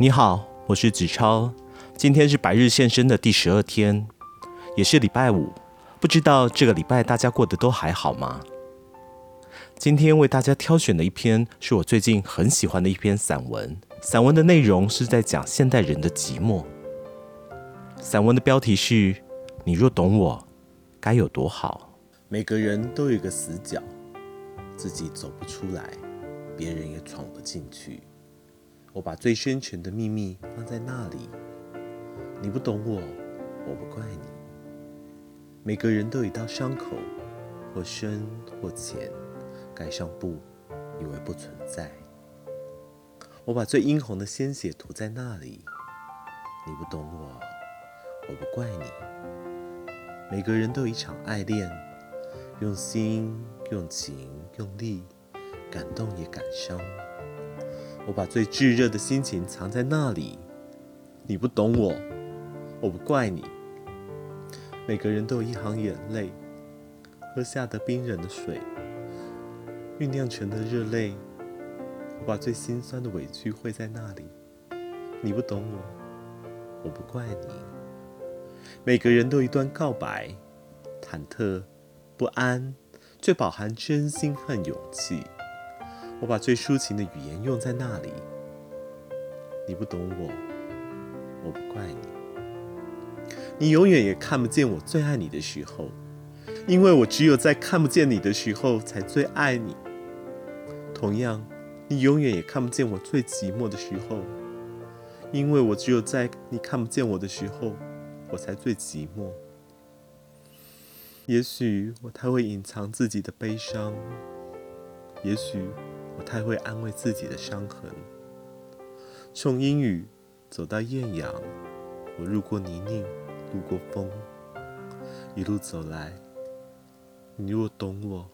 你好，我是子超。今天是百日献身的第十二天，也是礼拜五。不知道这个礼拜大家过得都还好吗？今天为大家挑选的一篇是我最近很喜欢的一篇散文。散文的内容是在讲现代人的寂寞。散文的标题是“你若懂我，该有多好”。每个人都有一个死角，自己走不出来，别人也闯不进去。我把最深沉的秘密放在那里。你不懂我，我不怪你。每个人都有一道伤口，或深或浅，盖上布，以为不存在。我把最殷红的鲜血涂在那里。你不懂我，我不怪你。每个人都有一场爱恋，用心、用情、用力，感动也感伤。我把最炙热的心情藏在那里，你不懂我，我不怪你。每个人都有一行眼泪，喝下的冰冷的水，酝酿成的热泪。我把最心酸的委屈汇在那里，你不懂我，我不怪你。每个人都有一段告白，忐忑、不安，却饱含真心和勇气。我把最抒情的语言用在那里，你不懂我，我不怪你。你永远也看不见我最爱你的时候，因为我只有在看不见你的时候才最爱你。同样，你永远也看不见我最寂寞的时候，因为我只有在你看不见我的时候，我才最寂寞。也许我太会隐藏自己的悲伤，也许。我太会安慰自己的伤痕，从阴雨走到艳阳，我路过泥泞，路过风，一路走来，你若懂我。